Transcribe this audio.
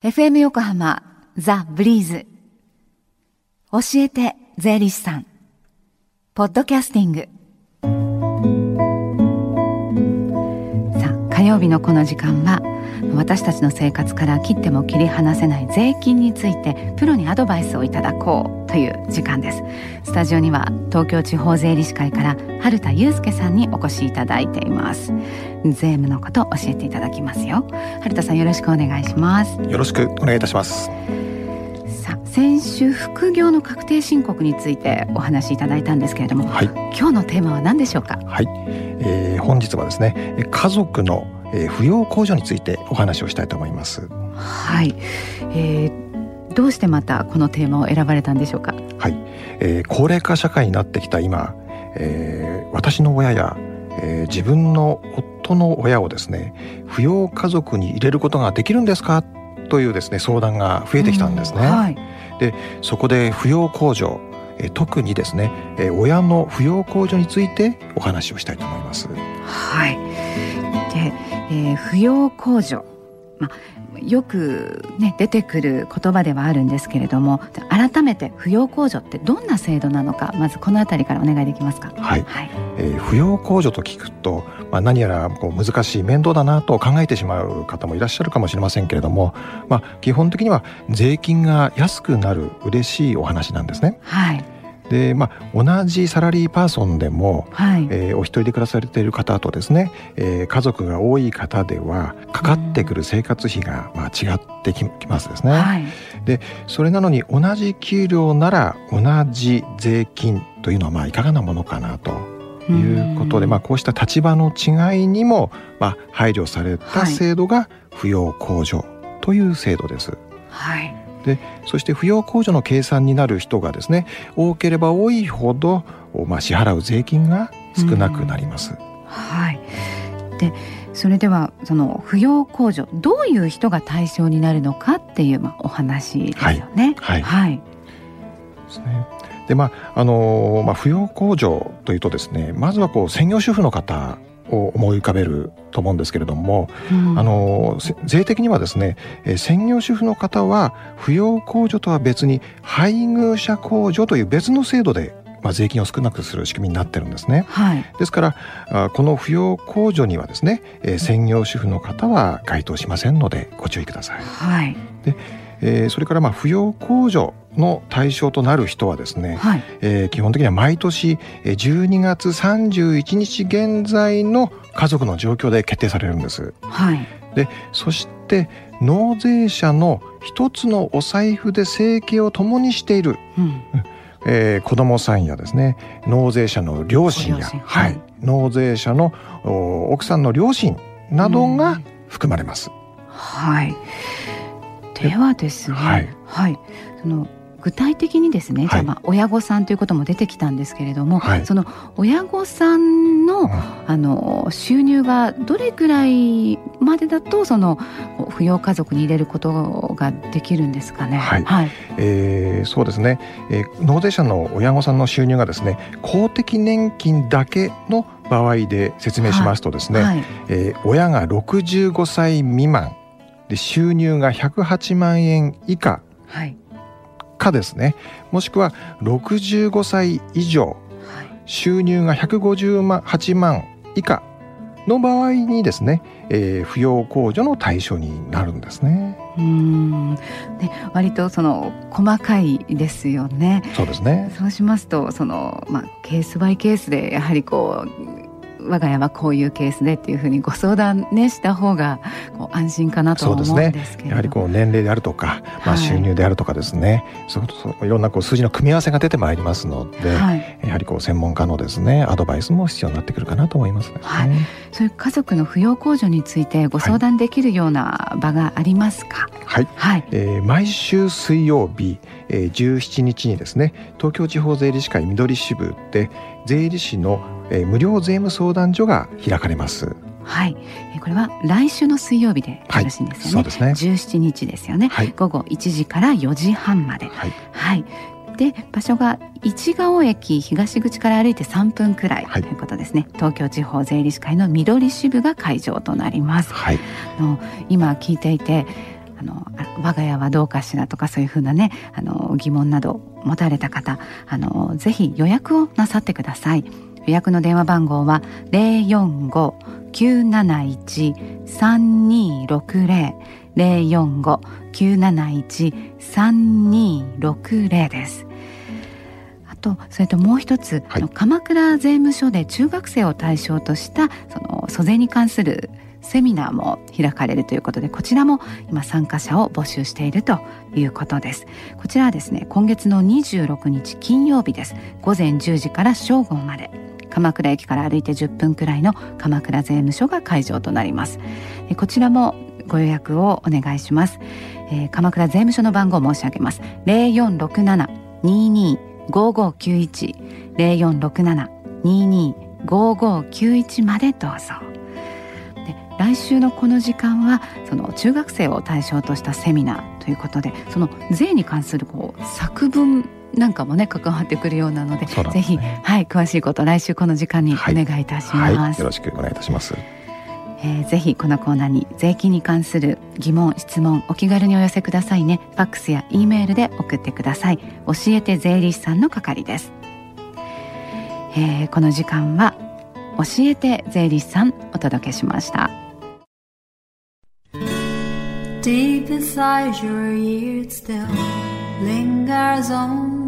FM 横浜ザ・ブリーズ。教えて税理士さん。ポッドキャスティング。さあ火曜日のこの時間は私たちの生活から切っても切り離せない税金についてプロにアドバイスをいただこうという時間です。スタジオには東京地方税理士会から春田祐介さんにお越しいただいています。税務のことを教えていただきますよ。春田さんよろしくお願いします。よろしくお願いいたします。さあ先週副業の確定申告についてお話しいただいたんですけれども、はい、今日のテーマは何でしょうか？はい、えー、本日はですね家族のえー、扶養控除についてお話をしたいと思います。はい、えー、どうしてまたこのテーマを選ばれたんでしょうか？はい、えー、高齢化社会になってきた今、えー、私の親や、えー、自分の夫の親をですね扶養家族に入れることができるんですか？というですね相談が増えてきたんですね。うんはい、でそこで扶養控除え特にですね、え親の扶養控除についてお話をしたいと思います。はい。で、えー、扶養控除、まあ、よく、ね、出てくる言葉ではあるんですけれども改めて扶養控除ってどんな制度なのかまずこの辺りからお願いできますか？はい、はい、えー、扶養控除と聞くと、まあ、何やらこう難しい面倒だなと考えてしまう方もいらっしゃるかもしれませんけれども、まあ、基本的には税金が安くなる嬉しいお話なんですね。はいでまあ、同じサラリーパーソンでも、はい、えー、お一人で暮らされている方とですね、えー、家族が多い方ではかかってくる生活費が、まあ、違ってきますですね。はい、でそれなのに同じ給料なら同じ税金というのはまあいかがなものかなと。いうことで、まあ、こうした立場の違いにも、まあ、配慮された制度が扶養控除という制度です。はいでそして扶養控除の計算になる人がですね多ければ多いほど、まあ、支払う税金が少なくなります。はい。でそれではその扶養控除どういう人が対象になるのかっていう、まあ、お話ですよね。はい、はい、はい、ですね。でまああのまあ、扶養控除というとですねまずはこう専業主婦の方を思い浮かべると思うんですけれども、うん、あの税的にはですね、えー、専業主婦の方は扶養控除とは別に配偶者控除という別の制度でまあ、税金を少なくする仕組みになってるんですね。はい、ですからあこの扶養控除にはですね、えー、専業主婦の方は該当しませんのでご注意ください。はい、でえー、それからまあ扶養控除の対象となる人はですね、はい、えー、基本的には毎年12月31日現在の家族の状況で決定されるんです。はい、でそして納税者の一つのお財布で生計を共にしている、うん、えー、子どもさんやですね納税者の両親や、はい、納税者の奥さんの両親などが含まれます。はいではですね、はい、はい、その具体的にですね、じゃあまあ親御さんということも出てきたんですけれども、はい、その親御さんのうん、あの収入がどれくらいまでだとその扶養家族に入れることができるんですかね？はい、はい、えー、そうですね、えー、納税者の親御さんの収入がですね公的年金だけの場合で説明しますとですね、はい、えー、親が65歳未満で収入が108万円以下かですね、もしくは65歳以上、収入が158万以下の場合にですね、えー、扶養控除の対象になるんですね。うんね割とその細かいですよね。そうですね。そうしますとそのまあケースバイケースでやはりこう我が家はこういうケースでっていうふうにご相談ねした方がこう安心かなと思うんですけど、ね、やはりこう年齢であるとか、まあ、収入であるとかですね、はい、そうそういろんなこう数字の組み合わせが出てまいりますので、はい、やはりこう専門家のですねアドバイスも必要になってくるかなと思います、ね、はい、そういう家族の扶養控除についてご相談できるような場がありますか？はい、はい。えー、毎週水曜日、えー、17日にですね東京地方税理士会緑支部で税理士のえー、無料税務相談所が開かれます。はい、これは来週の水曜日でよろしいんですよね。はい、そうですね。十七日ですよね。はい、午後一時から四時半まで。はい。はい、で場所が市が尾駅東口から歩いて三分くらいということですね、はい、東京地方税理士会の緑支部が会場となります、はい、の今聞いていてあの我が家はどうかしらとかそういうふうなねあの疑問など持たれた方あのぜひ予約をなさってください予約の電話番号は045-971-3260 045-971-3260です。あとそれともう一つ、はい、鎌倉税務署で中学生を対象としたその租税に関するセミナーも開かれるということでこちらも今参加者を募集しているということです。こちらはですね今月の26日金曜日です。午前10時から正午まで鎌倉駅から歩いて10分くらいの鎌倉税務署が会場となります。こちらもご予約をお願いします、えー、鎌倉税務署の番号を申し上げます。0467-225591 0467-225591までどうぞ。来週のこの時間はその中学生を対象としたセミナーということでその税に関するこう作文なんかもね関わってくるようなので、ね、ぜひはい詳しいこと来週この時間にお願いいたします、はい。はい、よろしくお願いいたします。えー、ぜひこのコーナーに税金に関する疑問質問お気軽にお寄せくださいね。ファックスや E メールで送ってください。教えて税理士さんの係です、えー、この時間は教えて税理士さんお届けしました。Deep inside your ears still lingers on